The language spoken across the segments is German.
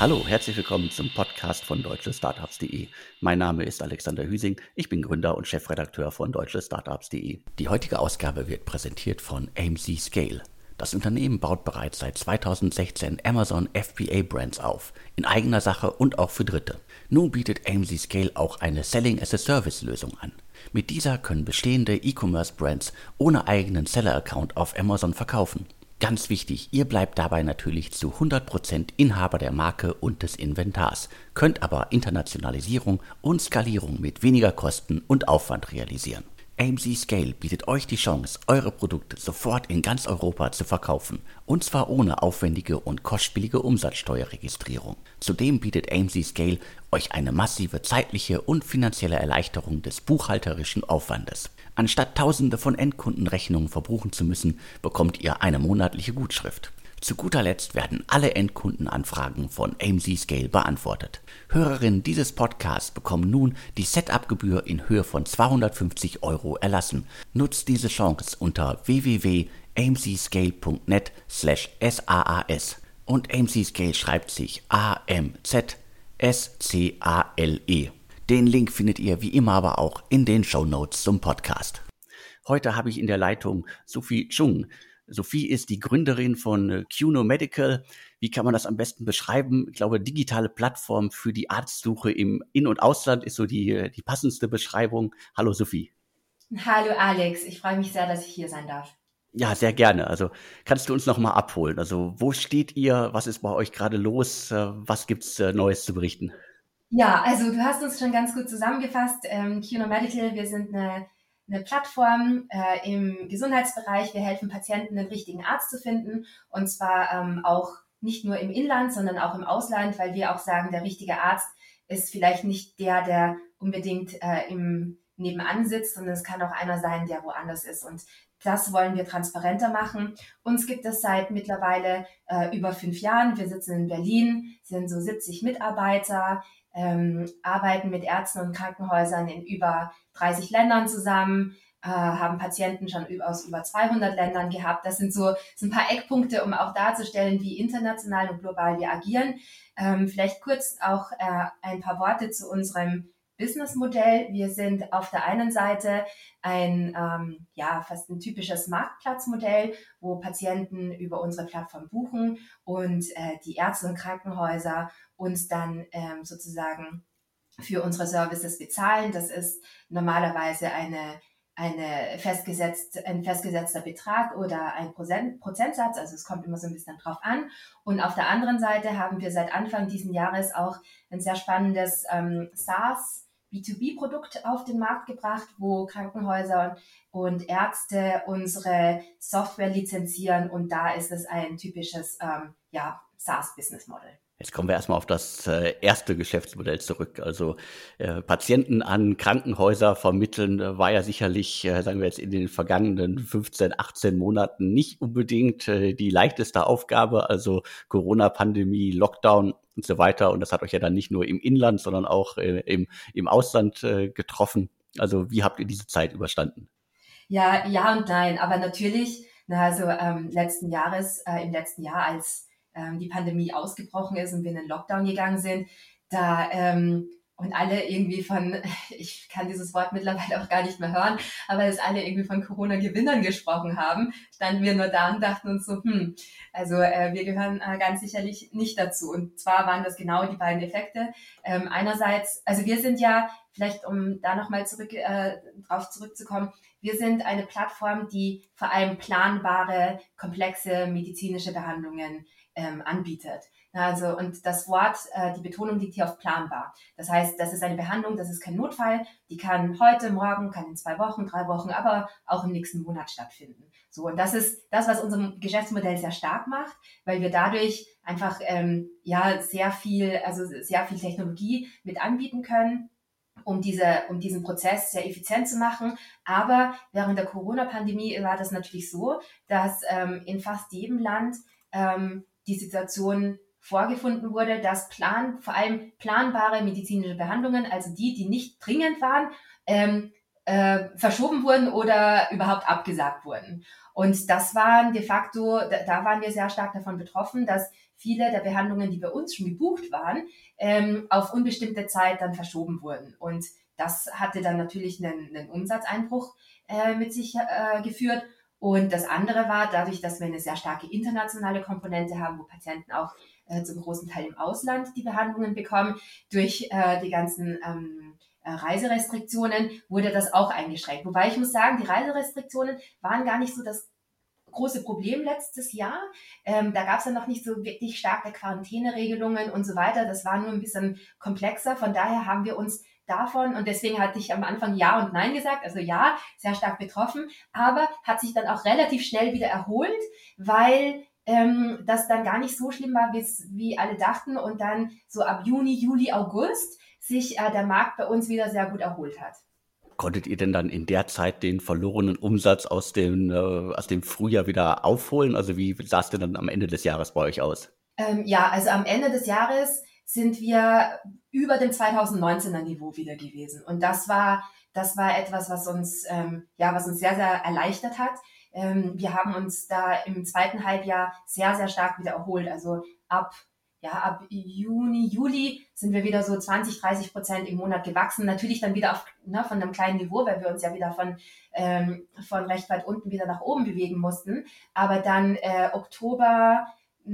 Hallo, herzlich willkommen zum Podcast von deutschestartups.de. Mein Name ist Alexander Hüsing, ich bin Gründer und Chefredakteur von deutschestartups.de. Die heutige Ausgabe wird präsentiert von AMC Scale. Das Unternehmen baut bereits seit 2016 Amazon FBA Brands auf, in eigener Sache und auch für Dritte. Nun bietet AMC Scale auch eine Selling as a Service Lösung an. Mit dieser können bestehende E-Commerce Brands ohne eigenen Seller Account auf Amazon verkaufen. Ganz wichtig, ihr bleibt dabei natürlich zu 100% Inhaber der Marke und des Inventars, könnt aber Internationalisierung und Skalierung mit weniger Kosten und Aufwand realisieren. AMC Scale bietet euch die Chance, eure Produkte sofort in ganz Europa zu verkaufen, und zwar ohne aufwendige und kostspielige Umsatzsteuerregistrierung. Zudem bietet AMC Scale euch eine massive zeitliche und finanzielle Erleichterung des buchhalterischen Aufwandes. Anstatt tausende von Endkundenrechnungen verbuchen zu müssen, bekommt ihr eine monatliche Gutschrift. Zu guter Letzt werden alle Endkundenanfragen von AMC Scale beantwortet. Hörerinnen dieses Podcasts bekommen nun die Setup-Gebühr in Höhe von 250 Euro erlassen. Nutzt diese Chance unter www.amcscale.net slash SAAS. Und AMC Scale schreibt sich A-M-Z-S-C-A-L-E. Den Link findet ihr wie immer aber auch in den Show Notes zum Podcast. Heute habe ich in der Leitung Sophie Chung. Sophie ist die Gründerin von äh, QNO Medical. Wie kann man das am besten beschreiben? Ich glaube, digitale Plattform für die Arztsuche im In- und Ausland ist so die, äh, die passendste Beschreibung. Hallo Sophie. Hallo Alex, ich freue mich sehr, dass ich hier sein darf. Ja, sehr gerne. Also kannst du uns noch mal abholen? Also wo steht ihr? Was ist bei euch gerade los? Äh, was gibt's Neues zu berichten? Ja, also du hast uns schon ganz gut zusammengefasst. Ähm, QNO Medical, wir sind eine eine Plattform äh, im Gesundheitsbereich. Wir helfen Patienten, den richtigen Arzt zu finden und zwar ähm, auch nicht nur im Inland, sondern auch im Ausland, weil wir auch sagen, der richtige Arzt ist vielleicht nicht der, der unbedingt äh, im nebenan sitzt, sondern es kann auch einer sein, der woanders ist. Und das wollen wir transparenter machen. Uns gibt es seit mittlerweile äh, über fünf Jahren. Wir sitzen in Berlin, sind so 70 Mitarbeiter ähm, arbeiten mit Ärzten und Krankenhäusern in über 30 Ländern zusammen, äh, haben Patienten schon aus über 200 Ländern gehabt. Das sind so sind ein paar Eckpunkte, um auch darzustellen, wie international und global wir agieren. Ähm, vielleicht kurz auch äh, ein paar Worte zu unserem Businessmodell. Wir sind auf der einen Seite ein, ähm, ja, fast ein typisches Marktplatzmodell, wo Patienten über unsere Plattform buchen und äh, die Ärzte und Krankenhäuser uns dann ähm, sozusagen für unsere Services bezahlen. Das ist normalerweise eine eine festgesetzt, ein festgesetzter Betrag oder ein Prozent, Prozentsatz, also es kommt immer so ein bisschen drauf an. Und auf der anderen Seite haben wir seit Anfang diesen Jahres auch ein sehr spannendes ähm, SaaS B2B-Produkt auf den Markt gebracht, wo Krankenhäuser und Ärzte unsere Software lizenzieren und da ist es ein typisches ähm, ja, SaaS-Business-Model. Jetzt kommen wir erstmal auf das äh, erste Geschäftsmodell zurück. Also äh, Patienten an Krankenhäuser vermitteln äh, war ja sicherlich, äh, sagen wir jetzt in den vergangenen 15, 18 Monaten nicht unbedingt die leichteste Aufgabe. Also Corona-Pandemie, Lockdown und so weiter. Und das hat euch ja dann nicht nur im Inland, sondern auch im, im Ausland getroffen. Also wie habt ihr diese Zeit überstanden? Ja, ja und nein. Aber natürlich, na, also ähm, letzten Jahres, äh, im letzten Jahr als ähm, die Pandemie ausgebrochen ist und wir in den Lockdown gegangen sind, da ähm, und alle irgendwie von, ich kann dieses Wort mittlerweile auch gar nicht mehr hören, aber dass alle irgendwie von Corona-Gewinnern gesprochen haben, standen wir nur da und dachten uns so, hm, also äh, wir gehören äh, ganz sicherlich nicht dazu. Und zwar waren das genau die beiden Effekte. Ähm, einerseits, also wir sind ja, vielleicht um da nochmal zurück, äh, drauf zurückzukommen, wir sind eine Plattform, die vor allem planbare, komplexe medizinische Behandlungen ähm, anbietet. Also, und das Wort, äh, die Betonung liegt hier auf planbar. Das heißt, das ist eine Behandlung, das ist kein Notfall, die kann heute, morgen, kann in zwei Wochen, drei Wochen, aber auch im nächsten Monat stattfinden. So, und das ist das, was unserem Geschäftsmodell sehr stark macht, weil wir dadurch einfach ähm, ja sehr viel, also sehr viel Technologie mit anbieten können um, diese, um diesen Prozess sehr effizient zu machen. Aber während der Corona-Pandemie war das natürlich so, dass ähm, in fast jedem Land ähm, die Situation vorgefunden wurde, dass plan, vor allem planbare medizinische Behandlungen, also die, die nicht dringend waren, ähm, äh, verschoben wurden oder überhaupt abgesagt wurden. Und das waren de facto, da, da waren wir sehr stark davon betroffen, dass viele der Behandlungen, die bei uns schon gebucht waren, ähm, auf unbestimmte Zeit dann verschoben wurden. Und das hatte dann natürlich einen, einen Umsatzeinbruch äh, mit sich äh, geführt. Und das andere war, dadurch, dass wir eine sehr starke internationale Komponente haben, wo Patienten auch äh, zum großen Teil im Ausland die Behandlungen bekommen, durch äh, die ganzen ähm, äh, Reiserestriktionen wurde das auch eingeschränkt. Wobei ich muss sagen, die Reiserestriktionen waren gar nicht so das große Problem letztes Jahr. Ähm, da gab es ja noch nicht so wirklich starke Quarantäneregelungen und so weiter. Das war nur ein bisschen komplexer. Von daher haben wir uns davon und deswegen hatte ich am Anfang Ja und Nein gesagt. Also ja, sehr stark betroffen, aber hat sich dann auch relativ schnell wieder erholt, weil ähm, das dann gar nicht so schlimm war, wie alle dachten und dann so ab Juni, Juli, August sich äh, der Markt bei uns wieder sehr gut erholt hat. Konntet ihr denn dann in der Zeit den verlorenen Umsatz aus dem, äh, aus dem Frühjahr wieder aufholen? Also wie sah es denn dann am Ende des Jahres bei euch aus? Ähm, ja, also am Ende des Jahres sind wir über dem 2019er Niveau wieder gewesen. Und das war, das war etwas, was uns, ähm, ja, was uns sehr, sehr erleichtert hat. Ähm, wir haben uns da im zweiten Halbjahr sehr, sehr stark wieder erholt. Also ab ja, ab Juni, Juli sind wir wieder so 20, 30 Prozent im Monat gewachsen. Natürlich dann wieder auf, ne, von einem kleinen Niveau, weil wir uns ja wieder von, ähm, von recht weit unten wieder nach oben bewegen mussten. Aber dann äh, Oktober,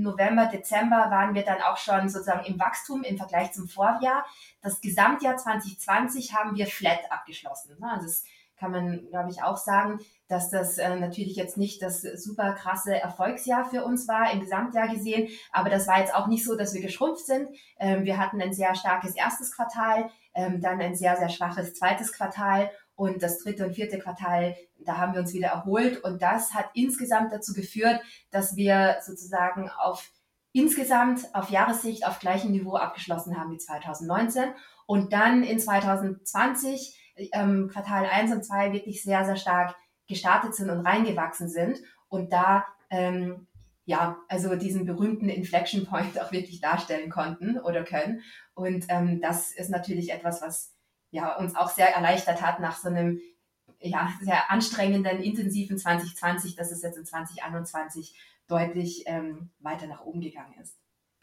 November, Dezember waren wir dann auch schon sozusagen im Wachstum im Vergleich zum Vorjahr. Das Gesamtjahr 2020 haben wir flat abgeschlossen. Ne? Also es kann man, glaube ich, auch sagen, dass das äh, natürlich jetzt nicht das super krasse Erfolgsjahr für uns war, im Gesamtjahr gesehen. Aber das war jetzt auch nicht so, dass wir geschrumpft sind. Ähm, wir hatten ein sehr starkes erstes Quartal, ähm, dann ein sehr, sehr schwaches zweites Quartal und das dritte und vierte Quartal, da haben wir uns wieder erholt. Und das hat insgesamt dazu geführt, dass wir sozusagen auf insgesamt auf Jahressicht auf gleichem Niveau abgeschlossen haben wie 2019 und dann in 2020 ähm, Quartal 1 und 2 wirklich sehr, sehr stark gestartet sind und reingewachsen sind und da ähm, ja, also diesen berühmten Inflection Point auch wirklich darstellen konnten oder können. Und ähm, das ist natürlich etwas, was ja uns auch sehr erleichtert hat nach so einem ja, sehr anstrengenden, intensiven 2020, dass es jetzt in 2021 deutlich ähm, weiter nach oben gegangen ist.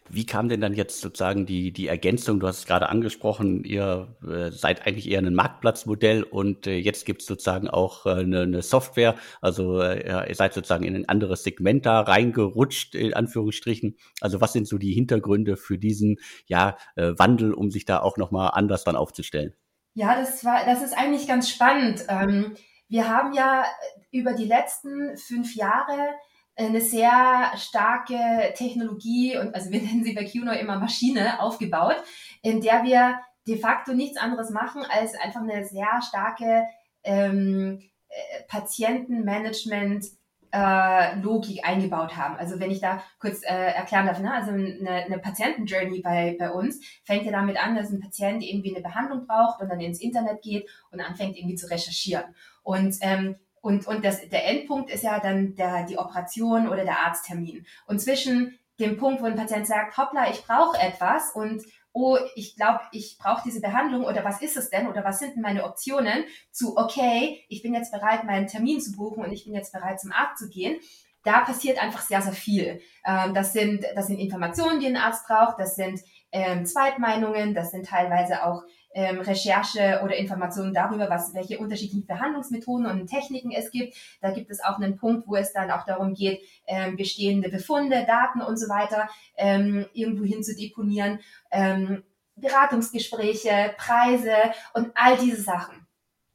Wie kam denn dann jetzt sozusagen die, die Ergänzung? Du hast es gerade angesprochen, ihr äh, seid eigentlich eher ein Marktplatzmodell und äh, jetzt gibt es sozusagen auch äh, eine, eine, Software. Also ihr seid sozusagen in ein anderes Segment da reingerutscht, in Anführungsstrichen. Also was sind so die Hintergründe für diesen ja, Wandel, um sich da auch nochmal anders dann aufzustellen? Ja, das war, das ist eigentlich ganz spannend. Ähm, wir haben ja über die letzten fünf Jahre eine sehr starke Technologie und also wir nennen sie bei QNO immer Maschine aufgebaut, in der wir de facto nichts anderes machen, als einfach eine sehr starke ähm, äh, Patientenmanagement äh, Logik eingebaut haben. Also wenn ich da kurz äh, erklären darf, ne? also eine, eine Patientenjourney bei, bei uns fängt ja damit an, dass ein Patient irgendwie eine Behandlung braucht und dann ins Internet geht und anfängt irgendwie zu recherchieren. Und ähm, und, und das, der Endpunkt ist ja dann der, die Operation oder der Arzttermin. Und zwischen dem Punkt, wo ein Patient sagt, hoppla, ich brauche etwas und oh, ich glaube, ich brauche diese Behandlung oder was ist es denn oder was sind denn meine Optionen zu, okay, ich bin jetzt bereit, meinen Termin zu buchen und ich bin jetzt bereit, zum Arzt zu gehen. Da passiert einfach sehr, sehr viel. Ähm, das, sind, das sind Informationen, die ein Arzt braucht, das sind ähm, Zweitmeinungen, das sind teilweise auch ähm, Recherche oder Informationen darüber, was, welche unterschiedlichen Behandlungsmethoden und Techniken es gibt. Da gibt es auch einen Punkt, wo es dann auch darum geht, ähm, bestehende Befunde, Daten und so weiter ähm, irgendwo hin zu deponieren, ähm, Beratungsgespräche, Preise und all diese Sachen.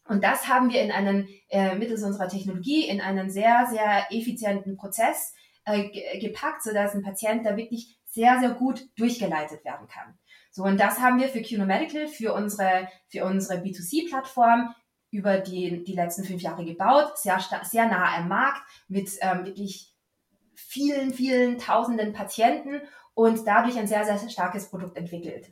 Und das haben wir in einen, äh, mittels unserer Technologie in einen sehr, sehr effizienten Prozess äh, gepackt, sodass ein Patient da wirklich sehr, sehr gut durchgeleitet werden kann. So, und das haben wir für QNO Medical, für unsere, für unsere B2C-Plattform über die, die letzten fünf Jahre gebaut, sehr, sehr nah am Markt mit ähm, wirklich vielen, vielen tausenden Patienten und dadurch ein sehr, sehr starkes Produkt entwickelt.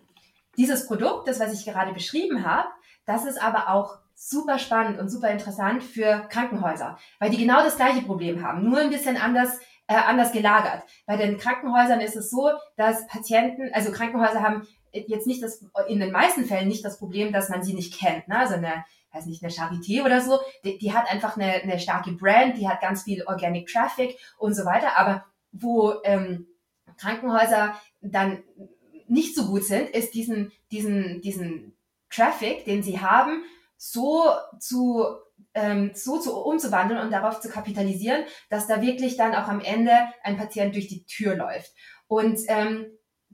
Dieses Produkt, das, was ich gerade beschrieben habe, das ist aber auch super spannend und super interessant für Krankenhäuser, weil die genau das gleiche Problem haben, nur ein bisschen anders äh, anders gelagert. Bei den Krankenhäusern ist es so, dass Patienten, also Krankenhäuser haben jetzt nicht das, in den meisten Fällen nicht das Problem, dass man sie nicht kennt. Ne? Also eine, weiß nicht, eine Charité oder so, die, die hat einfach eine, eine starke Brand, die hat ganz viel Organic Traffic und so weiter. Aber wo, ähm, Krankenhäuser dann nicht so gut sind, ist diesen, diesen, diesen Traffic, den sie haben, so zu ähm, so zu, umzuwandeln und darauf zu kapitalisieren, dass da wirklich dann auch am Ende ein Patient durch die Tür läuft. Und ähm,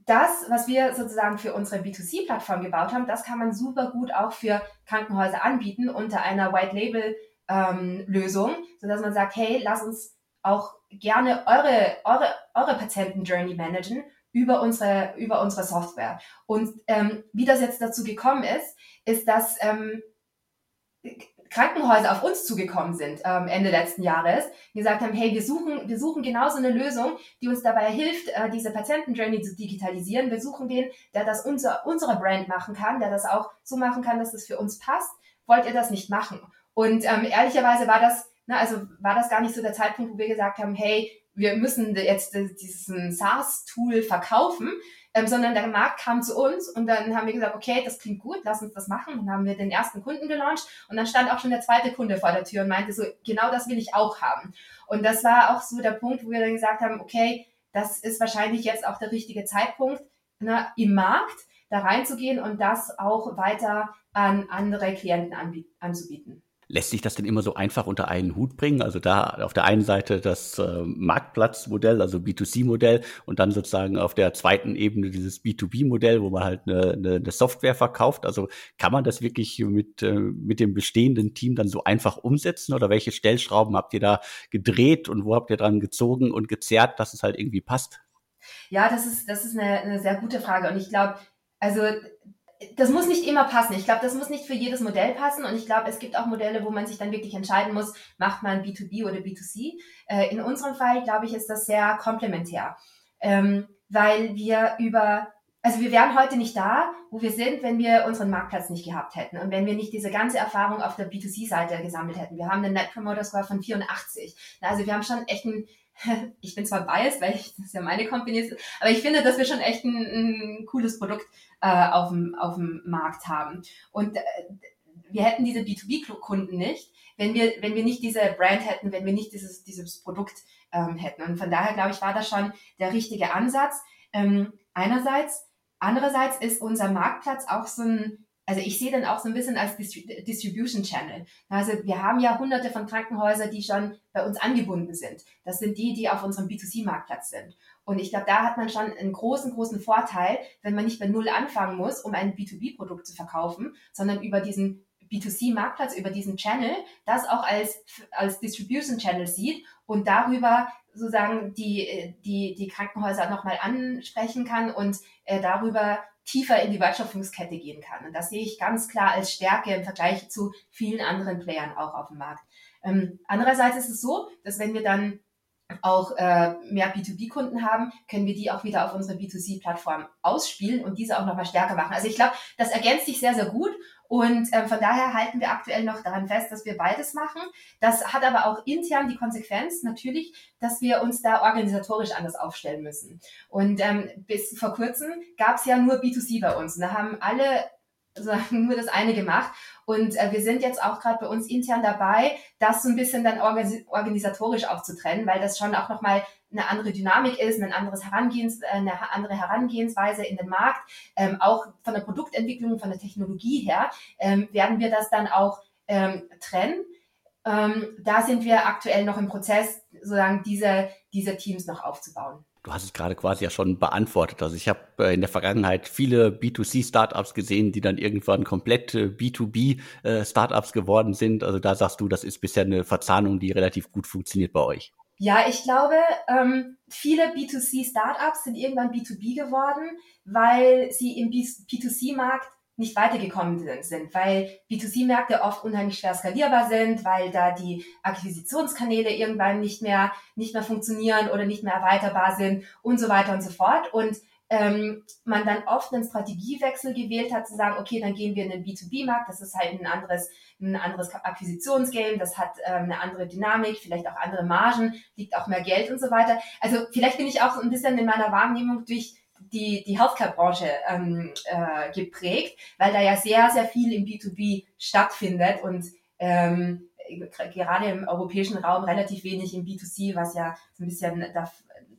das, was wir sozusagen für unsere B2C-Plattform gebaut haben, das kann man super gut auch für Krankenhäuser anbieten unter einer White-Label-Lösung, ähm, sodass man sagt, hey, lass uns auch gerne eure, eure, eure Patienten-Journey managen über unsere, über unsere Software. Und ähm, wie das jetzt dazu gekommen ist, ist, dass ähm, Krankenhäuser auf uns zugekommen sind ähm, Ende letzten Jahres, gesagt haben, hey, wir suchen, wir suchen genau so eine Lösung, die uns dabei hilft, äh, diese Patientenjourney zu digitalisieren. Wir suchen den, der das unser, unsere Brand machen kann, der das auch so machen kann, dass das für uns passt. Wollt ihr das nicht machen? Und ähm, ehrlicherweise war das, na, also war das gar nicht so der Zeitpunkt, wo wir gesagt haben, hey, wir müssen jetzt diesen SaaS-Tool verkaufen, ähm, sondern der Markt kam zu uns und dann haben wir gesagt, okay, das klingt gut, lass uns das machen. Dann haben wir den ersten Kunden gelauncht und dann stand auch schon der zweite Kunde vor der Tür und meinte so, genau das will ich auch haben. Und das war auch so der Punkt, wo wir dann gesagt haben, okay, das ist wahrscheinlich jetzt auch der richtige Zeitpunkt ne, im Markt, da reinzugehen und das auch weiter an andere Klienten anzubieten. Lässt sich das denn immer so einfach unter einen Hut bringen? Also da auf der einen Seite das äh, Marktplatzmodell, also B2C-Modell und dann sozusagen auf der zweiten Ebene dieses B2B-Modell, wo man halt eine, eine, eine, Software verkauft. Also kann man das wirklich mit, äh, mit dem bestehenden Team dann so einfach umsetzen oder welche Stellschrauben habt ihr da gedreht und wo habt ihr dran gezogen und gezerrt, dass es halt irgendwie passt? Ja, das ist, das ist eine, eine sehr gute Frage und ich glaube, also das muss nicht immer passen. Ich glaube, das muss nicht für jedes Modell passen. Und ich glaube, es gibt auch Modelle, wo man sich dann wirklich entscheiden muss, macht man B2B oder B2C. Äh, in unserem Fall, glaube ich, ist das sehr komplementär. Ähm, weil wir über, also wir wären heute nicht da, wo wir sind, wenn wir unseren Marktplatz nicht gehabt hätten und wenn wir nicht diese ganze Erfahrung auf der B2C-Seite gesammelt hätten. Wir haben einen Net Promoter Score von 84. Also wir haben schon echt ein ich bin zwar biased, weil ich, das ja meine Company ist, aber ich finde, dass wir schon echt ein, ein cooles Produkt äh, auf, dem, auf dem Markt haben. Und äh, wir hätten diese B2B-Kunden nicht, wenn wir, wenn wir nicht diese Brand hätten, wenn wir nicht dieses, dieses Produkt ähm, hätten. Und von daher, glaube ich, war das schon der richtige Ansatz. Ähm, einerseits. Andererseits ist unser Marktplatz auch so ein also ich sehe den auch so ein bisschen als Distribution Channel. Also wir haben ja hunderte von Krankenhäusern, die schon bei uns angebunden sind. Das sind die, die auf unserem B2C-Marktplatz sind. Und ich glaube, da hat man schon einen großen, großen Vorteil, wenn man nicht bei Null anfangen muss, um ein B2B-Produkt zu verkaufen, sondern über diesen B2C-Marktplatz, über diesen Channel, das auch als, als Distribution Channel sieht und darüber sozusagen die, die, die Krankenhäuser nochmal ansprechen kann und äh, darüber tiefer in die Wertschöpfungskette gehen kann. Und das sehe ich ganz klar als Stärke im Vergleich zu vielen anderen Playern auch auf dem Markt. Ähm, andererseits ist es so, dass wenn wir dann auch äh, mehr B2B-Kunden haben, können wir die auch wieder auf unsere B2C-Plattform ausspielen und diese auch nochmal stärker machen. Also ich glaube, das ergänzt sich sehr, sehr gut und ähm, von daher halten wir aktuell noch daran fest, dass wir beides machen. Das hat aber auch intern die Konsequenz natürlich, dass wir uns da organisatorisch anders aufstellen müssen. Und ähm, bis vor kurzem gab es ja nur B2C bei uns. Und da haben alle sozusagen nur das eine gemacht. Und äh, wir sind jetzt auch gerade bei uns intern dabei, das so ein bisschen dann organisatorisch auch zu trennen, weil das schon auch nochmal eine andere Dynamik ist, ein anderes Herangehens, äh, eine andere Herangehensweise in den Markt. Ähm, auch von der Produktentwicklung, von der Technologie her ähm, werden wir das dann auch ähm, trennen. Ähm, da sind wir aktuell noch im Prozess, sozusagen diese, diese Teams noch aufzubauen. Du hast es gerade quasi ja schon beantwortet. Also ich habe äh, in der Vergangenheit viele B2C-Startups gesehen, die dann irgendwann komplett B2B-Startups äh, geworden sind. Also da sagst du, das ist bisher eine Verzahnung, die relativ gut funktioniert bei euch. Ja, ich glaube, ähm, viele B2C-Startups sind irgendwann B2B geworden, weil sie im B2C-Markt nicht weitergekommen sind, weil B2C-Märkte oft unheimlich schwer skalierbar sind, weil da die Akquisitionskanäle irgendwann nicht mehr, nicht mehr funktionieren oder nicht mehr erweiterbar sind und so weiter und so fort. Und ähm, man dann oft einen Strategiewechsel gewählt hat, zu sagen, okay, dann gehen wir in den B2B-Markt, das ist halt ein anderes, ein anderes Akquisitionsgame, das hat ähm, eine andere Dynamik, vielleicht auch andere Margen, liegt auch mehr Geld und so weiter. Also vielleicht bin ich auch ein bisschen in meiner Wahrnehmung durch die, die Healthcare-Branche ähm, äh, geprägt, weil da ja sehr, sehr viel im B2B stattfindet und ähm, gerade im europäischen Raum relativ wenig im B2C, was ja so ein bisschen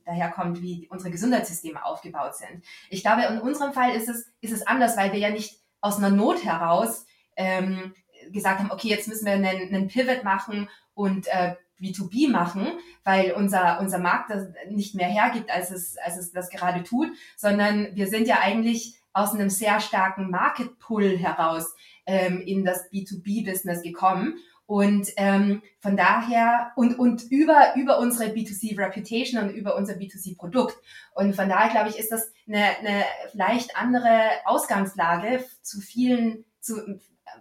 daher kommt, wie unsere Gesundheitssysteme aufgebaut sind. Ich glaube, in unserem Fall ist es, ist es anders, weil wir ja nicht aus einer Not heraus ähm, gesagt haben, okay, jetzt müssen wir einen, einen Pivot machen und äh, B2B machen, weil unser, unser Markt das nicht mehr hergibt, als es, als es das gerade tut, sondern wir sind ja eigentlich aus einem sehr starken Market Pull heraus ähm, in das B2B-Business gekommen. Und ähm, von daher und, und über, über unsere B2C Reputation und über unser B2C Produkt. Und von daher glaube ich, ist das eine, eine leicht andere Ausgangslage zu vielen, zu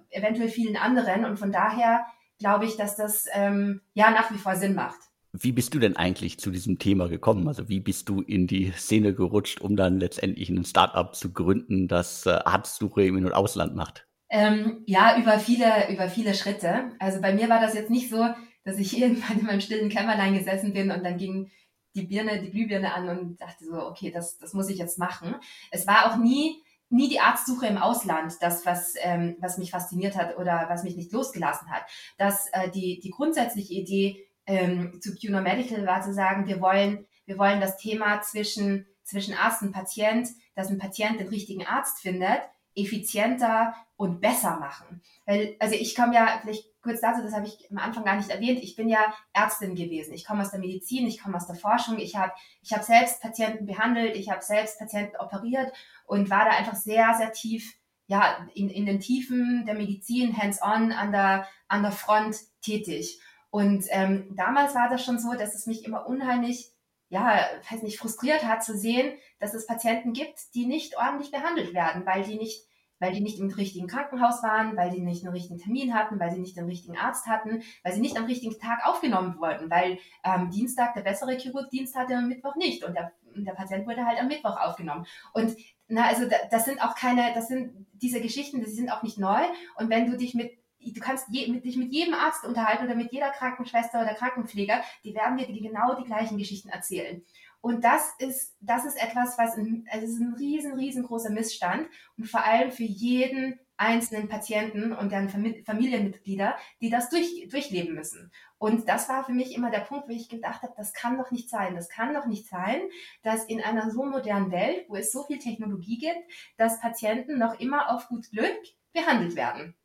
eventuell vielen anderen. Und von daher glaube ich, dass das ähm, ja nach wie vor Sinn macht. Wie bist du denn eigentlich zu diesem Thema gekommen? Also wie bist du in die Szene gerutscht, um dann letztendlich ein Startup zu gründen, das äh, Arztsuche im In- und Ausland macht? Ähm, ja, über viele, über viele Schritte. Also bei mir war das jetzt nicht so, dass ich irgendwann in meinem stillen Kämmerlein gesessen bin und dann ging die Birne, die Glühbirne an und dachte so, okay, das, das muss ich jetzt machen. Es war auch nie nie die Arztsuche im Ausland, das, was, ähm, was mich fasziniert hat oder was mich nicht losgelassen hat. Dass äh, die, die grundsätzliche Idee ähm, zu CUNO Medical war zu sagen, wir wollen, wir wollen das Thema zwischen, zwischen Arzt und Patient, dass ein Patient den richtigen Arzt findet, effizienter und besser machen. Weil, also ich komme ja, vielleicht kurz dazu, das habe ich am Anfang gar nicht erwähnt, ich bin ja Ärztin gewesen. Ich komme aus der Medizin, ich komme aus der Forschung, ich habe ich hab selbst Patienten behandelt, ich habe selbst Patienten operiert und war da einfach sehr, sehr tief, ja, in, in den Tiefen der Medizin, hands-on, an der, an der Front tätig. Und ähm, damals war das schon so, dass es mich immer unheimlich ja, weiß nicht, frustriert hat zu sehen, dass es Patienten gibt, die nicht ordentlich behandelt werden, weil die nicht, weil die nicht im richtigen Krankenhaus waren, weil die nicht einen richtigen Termin hatten, weil sie nicht den richtigen Arzt hatten, weil sie nicht am richtigen Tag aufgenommen wurden, weil ähm, Dienstag der bessere Chirurg Dienst hatte und Mittwoch nicht und der, der Patient wurde halt am Mittwoch aufgenommen. Und na, also das sind auch keine, das sind diese Geschichten, die sind auch nicht neu. Und wenn du dich mit du kannst je, mit, dich mit jedem Arzt unterhalten oder mit jeder Krankenschwester oder Krankenpfleger, die werden dir die, genau die gleichen Geschichten erzählen. Und das ist, das ist etwas, was ein, also ist ein riesen, riesengroßer Missstand und vor allem für jeden einzelnen Patienten und deren Familienmitglieder, die das durch, durchleben müssen. Und das war für mich immer der Punkt, wo ich gedacht habe, das kann doch nicht sein. Das kann doch nicht sein, dass in einer so modernen Welt, wo es so viel Technologie gibt, dass Patienten noch immer auf gut Glück behandelt werden.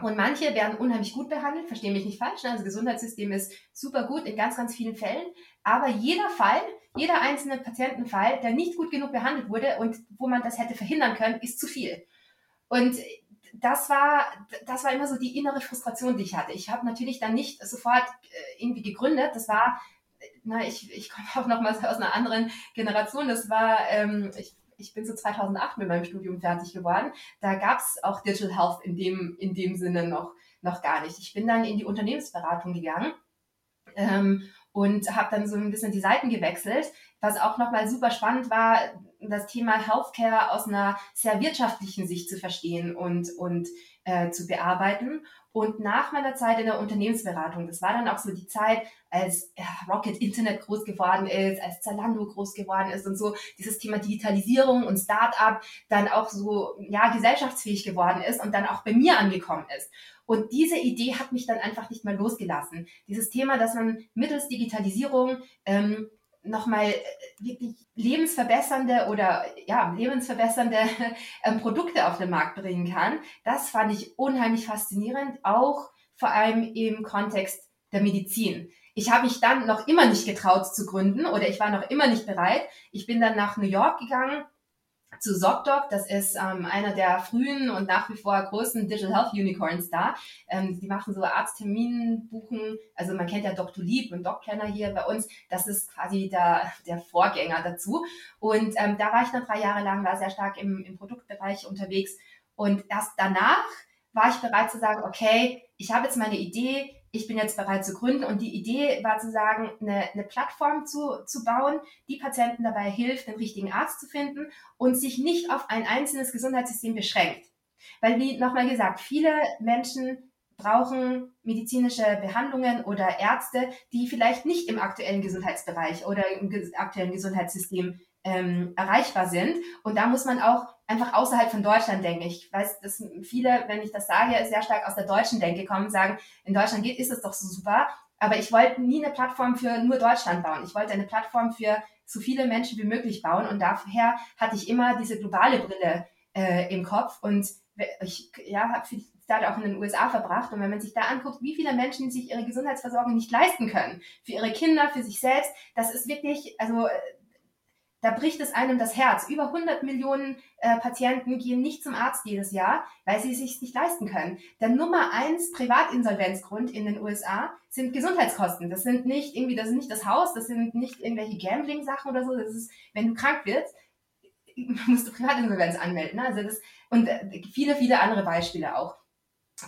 Und manche werden unheimlich gut behandelt, verstehe mich nicht falsch. Ne? Also das Gesundheitssystem ist super gut in ganz, ganz vielen Fällen. Aber jeder Fall, jeder einzelne Patientenfall, der nicht gut genug behandelt wurde und wo man das hätte verhindern können, ist zu viel. Und das war, das war immer so die innere Frustration, die ich hatte. Ich habe natürlich dann nicht sofort äh, irgendwie gegründet. Das war, na, ich, ich komme auch nochmals aus einer anderen Generation. Das war, ähm, ich ich bin so 2008 mit meinem Studium fertig geworden. Da gab es auch Digital Health in dem, in dem Sinne noch, noch gar nicht. Ich bin dann in die Unternehmensberatung gegangen ähm, und habe dann so ein bisschen die Seiten gewechselt. Was auch nochmal super spannend war, das Thema Healthcare aus einer sehr wirtschaftlichen Sicht zu verstehen und, und äh, zu bearbeiten. Und nach meiner Zeit in der Unternehmensberatung, das war dann auch so die Zeit, als Rocket Internet groß geworden ist, als Zalando groß geworden ist und so dieses Thema Digitalisierung und Startup dann auch so ja gesellschaftsfähig geworden ist und dann auch bei mir angekommen ist. Und diese Idee hat mich dann einfach nicht mehr losgelassen. Dieses Thema, dass man mittels Digitalisierung ähm, nochmal äh, wirklich lebensverbessernde oder ja, lebensverbessernde ähm, Produkte auf den Markt bringen kann. Das fand ich unheimlich faszinierend, auch vor allem im Kontext der Medizin. Ich habe mich dann noch immer nicht getraut zu gründen oder ich war noch immer nicht bereit. Ich bin dann nach New York gegangen zu ZocDoc. Das ist ähm, einer der frühen und nach wie vor großen Digital Health Unicorns da. Ähm, die machen so Arztterminbuchen. Also man kennt ja Dr. Lieb und DocPlanner hier bei uns. Das ist quasi der, der Vorgänger dazu. Und ähm, da war ich dann drei Jahre lang, war sehr stark im, im Produktbereich unterwegs. Und erst danach war ich bereit zu sagen, okay, ich habe jetzt meine Idee, ich bin jetzt bereit zu gründen. Und die Idee war zu sagen, eine, eine Plattform zu, zu bauen, die Patienten dabei hilft, den richtigen Arzt zu finden und sich nicht auf ein einzelnes Gesundheitssystem beschränkt. Weil, wie nochmal gesagt, viele Menschen brauchen medizinische Behandlungen oder Ärzte, die vielleicht nicht im aktuellen Gesundheitsbereich oder im aktuellen Gesundheitssystem ähm, erreichbar sind. Und da muss man auch einfach außerhalb von Deutschland denken. Ich weiß, dass viele, wenn ich das sage, sehr stark aus der deutschen Denke kommen, sagen, in Deutschland geht, ist es doch so super. aber ich wollte nie eine Plattform für nur Deutschland bauen. Ich wollte eine Plattform für so viele Menschen wie möglich bauen und daher hatte ich immer diese globale Brille äh, im Kopf und ich ja, habe viel Zeit auch in den USA verbracht und wenn man sich da anguckt, wie viele Menschen sich ihre Gesundheitsversorgung nicht leisten können, für ihre Kinder, für sich selbst, das ist wirklich, also da bricht es einem das Herz. Über 100 Millionen äh, Patienten gehen nicht zum Arzt jedes Jahr, weil sie es sich nicht leisten können. Der Nummer eins Privatinsolvenzgrund in den USA sind Gesundheitskosten. Das sind nicht irgendwie, das ist nicht das Haus, das sind nicht irgendwelche Gambling-Sachen oder so. Das ist, wenn du krank wirst, musst du Privatinsolvenz anmelden. Also das, und äh, viele, viele andere Beispiele auch.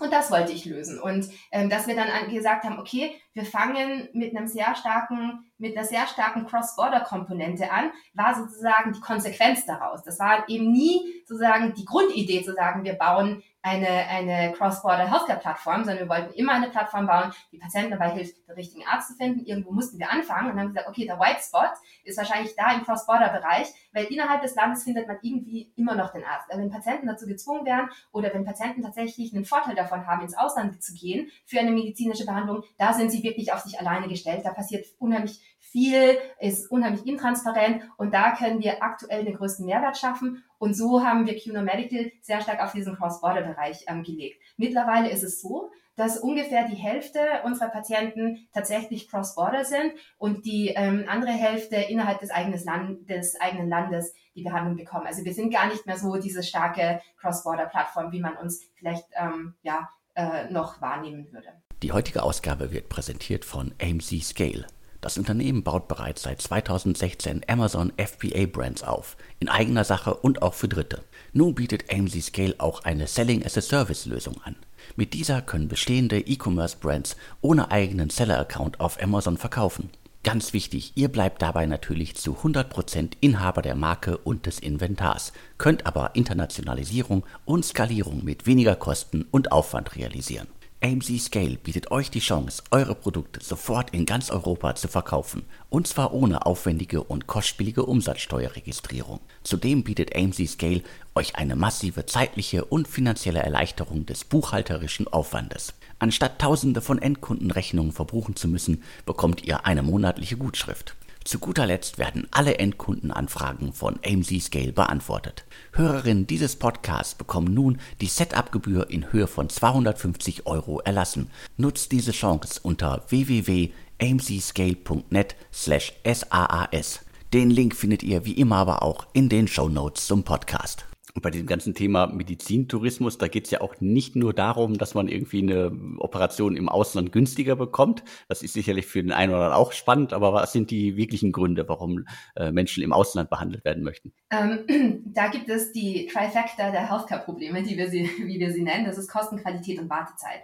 Und das wollte ich lösen. Und ähm, dass wir dann gesagt haben, okay, wir fangen mit einem sehr starken, mit einer sehr starken Cross-Border-Komponente an, war sozusagen die Konsequenz daraus. Das war eben nie sozusagen die Grundidee zu sagen, wir bauen eine, eine Cross-Border Healthcare-Plattform, sondern wir wollten immer eine Plattform bauen, die Patienten dabei hilft, den richtigen Arzt zu finden. Irgendwo mussten wir anfangen und haben gesagt, okay, der White Spot ist wahrscheinlich da im Cross-Border-Bereich, weil innerhalb des Landes findet man irgendwie immer noch den Arzt. Also wenn Patienten dazu gezwungen werden oder wenn Patienten tatsächlich einen Vorteil davon haben, ins Ausland zu gehen für eine medizinische Behandlung, da sind sie wirklich auf sich alleine gestellt. Da passiert unheimlich viel, ist unheimlich intransparent und da können wir aktuell den größten Mehrwert schaffen. Und so haben wir QNO Medical sehr stark auf diesen Cross-Border-Bereich ähm, gelegt. Mittlerweile ist es so, dass ungefähr die Hälfte unserer Patienten tatsächlich Cross-Border sind und die ähm, andere Hälfte innerhalb des, eigenes Land, des eigenen Landes die Behandlung bekommen. Also wir sind gar nicht mehr so diese starke Cross-Border-Plattform, wie man uns vielleicht ähm, ja, äh, noch wahrnehmen würde. Die heutige Ausgabe wird präsentiert von AMC Scale. Das Unternehmen baut bereits seit 2016 Amazon FBA Brands auf, in eigener Sache und auch für Dritte. Nun bietet AMC Scale auch eine Selling as a Service Lösung an. Mit dieser können bestehende E-Commerce Brands ohne eigenen Seller Account auf Amazon verkaufen. Ganz wichtig, ihr bleibt dabei natürlich zu 100% Inhaber der Marke und des Inventars, könnt aber Internationalisierung und Skalierung mit weniger Kosten und Aufwand realisieren. AMC Scale bietet euch die Chance, eure Produkte sofort in ganz Europa zu verkaufen, und zwar ohne aufwendige und kostspielige Umsatzsteuerregistrierung. Zudem bietet AMC Scale euch eine massive zeitliche und finanzielle Erleichterung des buchhalterischen Aufwandes. Anstatt tausende von Endkundenrechnungen verbuchen zu müssen, bekommt ihr eine monatliche Gutschrift. Zu guter Letzt werden alle Endkundenanfragen von AMC Scale beantwortet. Hörerinnen dieses Podcasts bekommen nun die Setup-Gebühr in Höhe von 250 Euro erlassen. Nutzt diese Chance unter www.amcscale.net slash SAAS. Den Link findet ihr wie immer aber auch in den Show Notes zum Podcast. Und bei diesem ganzen Thema Medizintourismus, da geht es ja auch nicht nur darum, dass man irgendwie eine Operation im Ausland günstiger bekommt. Das ist sicherlich für den einen oder anderen auch spannend, aber was sind die wirklichen Gründe, warum äh, Menschen im Ausland behandelt werden möchten? Ähm, da gibt es die Trifecta der Healthcare-Probleme, wie wir sie nennen. Das ist Kosten, Qualität und Wartezeit.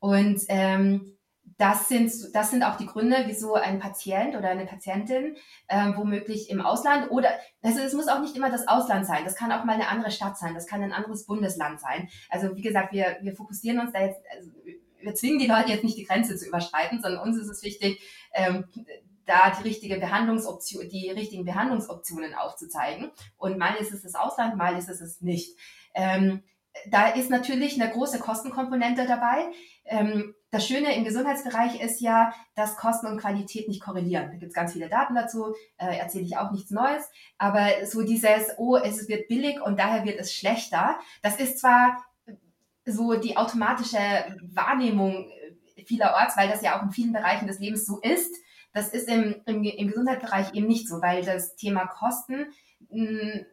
Und ähm, das sind, das sind auch die Gründe, wieso ein Patient oder eine Patientin ähm, womöglich im Ausland oder, also es muss auch nicht immer das Ausland sein, das kann auch mal eine andere Stadt sein, das kann ein anderes Bundesland sein. Also wie gesagt, wir, wir fokussieren uns da jetzt, also wir zwingen die Leute jetzt nicht die Grenze zu überschreiten, sondern uns ist es wichtig, ähm, da die richtige Behandlungsoption, die richtigen Behandlungsoptionen aufzuzeigen. Und mal ist es das Ausland, mal ist es es nicht. Ähm, da ist natürlich eine große Kostenkomponente dabei. Ähm, das Schöne im Gesundheitsbereich ist ja, dass Kosten und Qualität nicht korrelieren. Da gibt es ganz viele Daten dazu, äh, erzähle ich auch nichts Neues. Aber so dieses, oh, es wird billig und daher wird es schlechter, das ist zwar so die automatische Wahrnehmung vielerorts, weil das ja auch in vielen Bereichen des Lebens so ist. Das ist im, im, im Gesundheitsbereich eben nicht so, weil das Thema Kosten mh,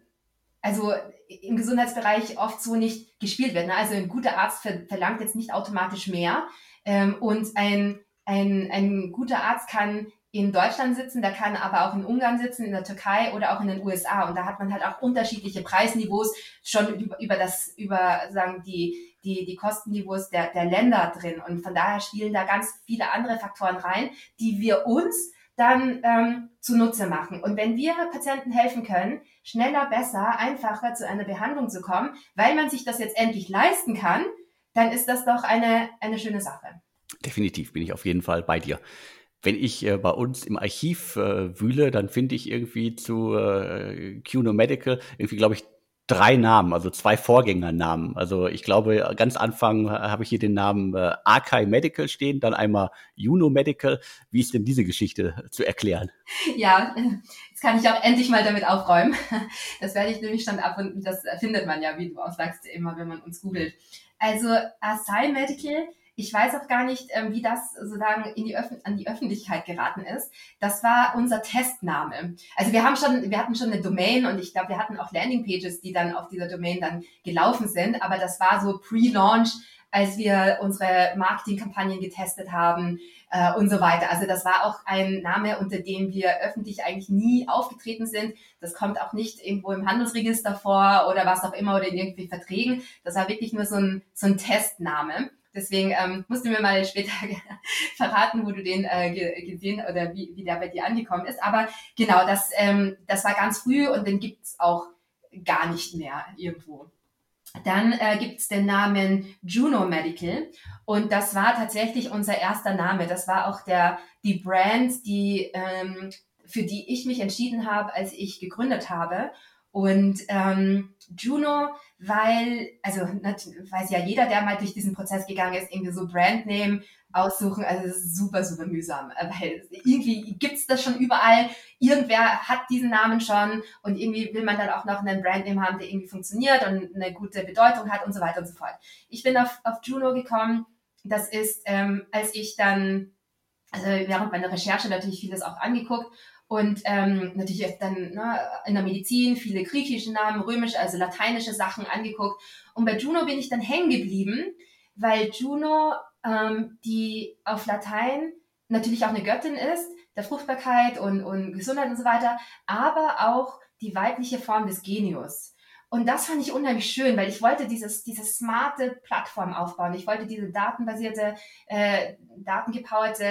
also im Gesundheitsbereich oft so nicht gespielt wird. Ne? Also ein guter Arzt ver verlangt jetzt nicht automatisch mehr. Ähm, und ein, ein, ein guter Arzt kann in Deutschland sitzen, der kann aber auch in Ungarn sitzen, in der Türkei oder auch in den USA. Und da hat man halt auch unterschiedliche Preisniveaus schon über, über das, über sagen die, die, die Kostenniveaus der, der Länder drin. Und von daher spielen da ganz viele andere Faktoren rein, die wir uns dann ähm, zunutze machen. Und wenn wir Patienten helfen können, schneller, besser, einfacher zu einer Behandlung zu kommen, weil man sich das jetzt endlich leisten kann, dann ist das doch eine, eine schöne Sache. Definitiv bin ich auf jeden Fall bei dir. Wenn ich äh, bei uns im Archiv äh, wühle, dann finde ich irgendwie zu äh, QNO Medical irgendwie, glaube ich, drei Namen, also zwei Vorgängernamen. Also ich glaube, ganz Anfang habe ich hier den Namen äh, Arkai Medical stehen, dann einmal Juno Medical. Wie ist denn diese Geschichte zu erklären? Ja, jetzt kann ich auch endlich mal damit aufräumen. Das werde ich nämlich schon ab und das findet man ja, wie du auch sagst, immer, wenn man uns googelt. Also Asai Medical ich weiß auch gar nicht, ähm, wie das sozusagen in die Öff an die Öffentlichkeit geraten ist. Das war unser Testname. Also wir haben schon, wir hatten schon eine Domain und ich glaube, wir hatten auch Landingpages, die dann auf dieser Domain dann gelaufen sind. Aber das war so pre-launch, als wir unsere Marketingkampagnen getestet haben äh, und so weiter. Also das war auch ein Name, unter dem wir öffentlich eigentlich nie aufgetreten sind. Das kommt auch nicht irgendwo im Handelsregister vor oder was auch immer oder in irgendwie Verträgen. Das war wirklich nur so ein, so ein Testname. Deswegen ähm, musst du mir mal später verraten, wo du den äh, gesehen oder wie, wie der bei dir angekommen ist. Aber genau, das, ähm, das war ganz früh und den gibt's auch gar nicht mehr irgendwo. Dann äh, gibt den Namen Juno Medical und das war tatsächlich unser erster Name. Das war auch der die Brand, die ähm, für die ich mich entschieden habe, als ich gegründet habe. Und ähm, Juno, weil, also weiß ja jeder, der mal durch diesen Prozess gegangen ist, irgendwie so Brandname aussuchen, also es ist super, super mühsam, weil irgendwie gibt's das schon überall, irgendwer hat diesen Namen schon und irgendwie will man dann auch noch einen Brandname haben, der irgendwie funktioniert und eine gute Bedeutung hat und so weiter und so fort. Ich bin auf, auf Juno gekommen, das ist, ähm, als ich dann, also während meiner Recherche natürlich vieles auch angeguckt und ähm, natürlich dann ne, in der Medizin viele griechische Namen, römische, also lateinische Sachen angeguckt. Und bei Juno bin ich dann hängen geblieben, weil Juno, ähm, die auf Latein natürlich auch eine Göttin ist, der Fruchtbarkeit und, und Gesundheit und so weiter, aber auch die weibliche Form des Genius. Und das fand ich unheimlich schön, weil ich wollte dieses, diese smarte Plattform aufbauen. Ich wollte diese datenbasierte, äh, datengepowerte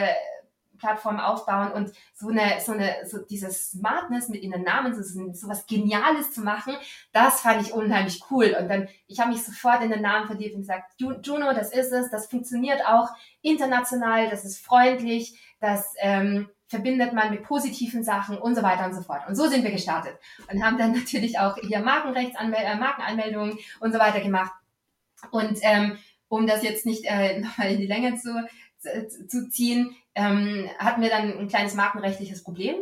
Plattform aufbauen und so eine, so eine, so dieses Smartness mit in den Namen, so, so was Geniales zu machen, das fand ich unheimlich cool. Und dann, ich habe mich sofort in den Namen verliebt und gesagt, Juno, das ist es, das funktioniert auch international, das ist freundlich, das ähm, verbindet man mit positiven Sachen und so weiter und so fort. Und so sind wir gestartet und haben dann natürlich auch hier Markenrechtsanmeldungen, äh, Markenanmeldungen und so weiter gemacht. Und ähm, um das jetzt nicht äh, nochmal in die Länge zu, zu, ziehen, ähm, hatten wir dann ein kleines markenrechtliches Problem.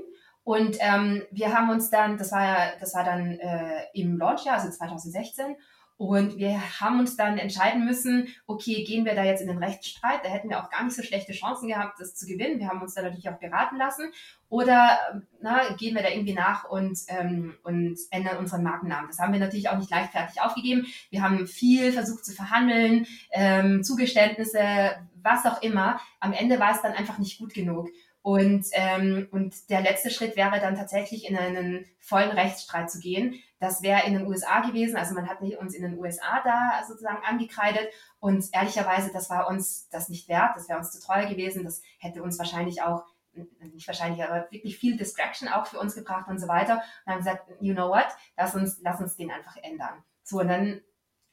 Und ähm, wir haben uns dann, das war ja, das war dann äh, im Launchjahr, also 2016, und wir haben uns dann entscheiden müssen, okay, gehen wir da jetzt in den Rechtsstreit? Da hätten wir auch gar nicht so schlechte Chancen gehabt, das zu gewinnen. Wir haben uns da natürlich auch beraten lassen. Oder na, gehen wir da irgendwie nach und, ähm, und ändern unseren Markennamen? Das haben wir natürlich auch nicht leichtfertig aufgegeben. Wir haben viel versucht zu verhandeln, ähm, Zugeständnisse, was auch immer. Am Ende war es dann einfach nicht gut genug. Und, ähm, und der letzte Schritt wäre dann tatsächlich in einen vollen Rechtsstreit zu gehen. Das wäre in den USA gewesen. Also man hat uns in den USA da sozusagen angekreidet. Und ehrlicherweise, das war uns das nicht wert. Das wäre uns zu teuer gewesen. Das hätte uns wahrscheinlich auch nicht wahrscheinlich, aber wirklich viel Distraction auch für uns gebracht und so weiter. Und haben gesagt, you know what, lass uns, lass uns den einfach ändern. So, und dann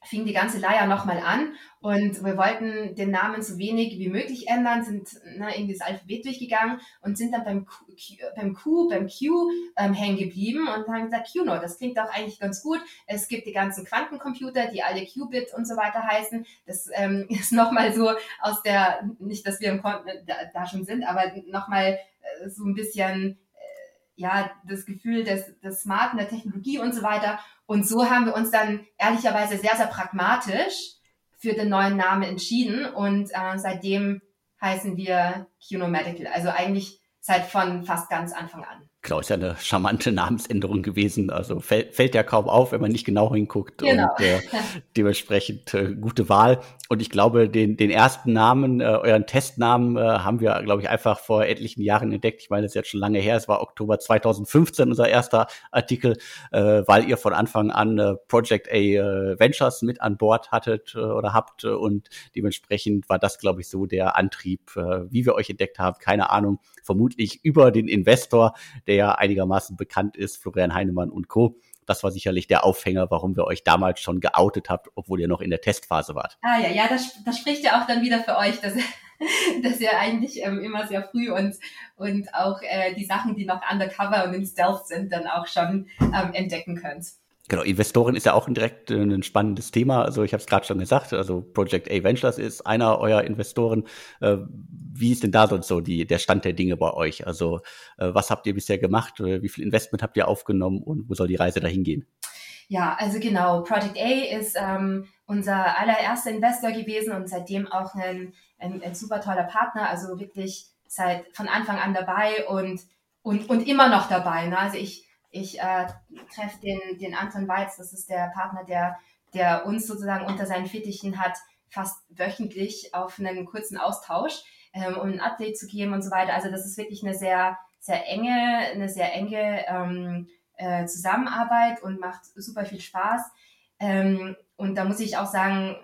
fing die ganze Leier nochmal an und wir wollten den Namen so wenig wie möglich ändern, sind na, irgendwie das Alphabet durchgegangen und sind dann beim Q, beim, Q, beim Q ähm, hängen geblieben und haben gesagt, QNO, das klingt auch eigentlich ganz gut. Es gibt die ganzen Quantencomputer, die alle Qubit und so weiter heißen. Das ähm, ist nochmal so aus der, nicht, dass wir im Kon da, da schon sind, aber nochmal äh, so ein bisschen ja, das Gefühl des, des Smarten, der Technologie und so weiter. Und so haben wir uns dann ehrlicherweise sehr, sehr pragmatisch für den neuen Namen entschieden und äh, seitdem heißen wir Cuno Medical. Also eigentlich seit von fast ganz Anfang an. Genau, ist ja eine charmante Namensänderung gewesen. Also fällt, fällt ja kaum auf, wenn man nicht genau hinguckt. Genau. Und äh, dementsprechend äh, gute Wahl. Und ich glaube, den, den ersten Namen, äh, euren Testnamen, äh, haben wir, glaube ich, einfach vor etlichen Jahren entdeckt. Ich meine, das ist jetzt schon lange her. Es war Oktober 2015 unser erster Artikel, äh, weil ihr von Anfang an äh, Project A äh, Ventures mit an Bord hattet äh, oder habt. Und dementsprechend war das, glaube ich, so der Antrieb, äh, wie wir euch entdeckt haben. Keine Ahnung, vermutlich über den Investor, der ja einigermaßen bekannt ist, Florian Heinemann und Co. Das war sicherlich der Aufhänger, warum wir euch damals schon geoutet habt, obwohl ihr noch in der Testphase wart. Ah ja, ja, das, das spricht ja auch dann wieder für euch, dass, dass ihr eigentlich ähm, immer sehr früh und, und auch äh, die Sachen, die noch undercover und in Stealth sind, dann auch schon ähm, entdecken könnt. Genau, Investoren ist ja auch direkt äh, ein spannendes Thema. Also ich habe es gerade schon gesagt, also Project A Ventures ist einer eurer Investoren. Äh, wie ist denn da sonst so die, der Stand der Dinge bei euch? Also äh, was habt ihr bisher gemacht? Wie viel Investment habt ihr aufgenommen und wo soll die Reise dahin gehen? Ja, also genau, Project A ist ähm, unser allererster Investor gewesen und seitdem auch ein, ein, ein super toller Partner, also wirklich seit von Anfang an dabei und, und, und immer noch dabei. Ne? Also ich ich äh, treffe den, den Anton Weiz, das ist der Partner, der, der uns sozusagen unter seinen Fittichen hat, fast wöchentlich auf einen kurzen Austausch, ähm, um ein Update zu geben und so weiter. Also das ist wirklich eine sehr, sehr enge, eine sehr enge ähm, äh, Zusammenarbeit und macht super viel Spaß. Ähm, und da muss ich auch sagen,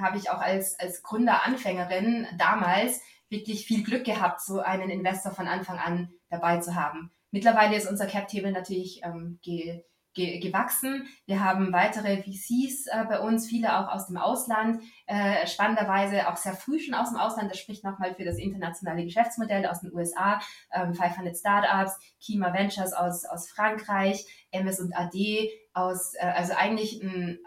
habe ich auch als, als Gründeranfängerin damals wirklich viel Glück gehabt, so einen Investor von Anfang an dabei zu haben. Mittlerweile ist unser Cap-Table natürlich ähm, ge, ge, gewachsen. Wir haben weitere VCs äh, bei uns, viele auch aus dem Ausland, äh, spannenderweise auch sehr früh schon aus dem Ausland. Das spricht nochmal für das internationale Geschäftsmodell aus den USA, ähm, 500 Startups, Kima Ventures aus, aus Frankreich, MS und AD aus, äh, also eigentlich ein,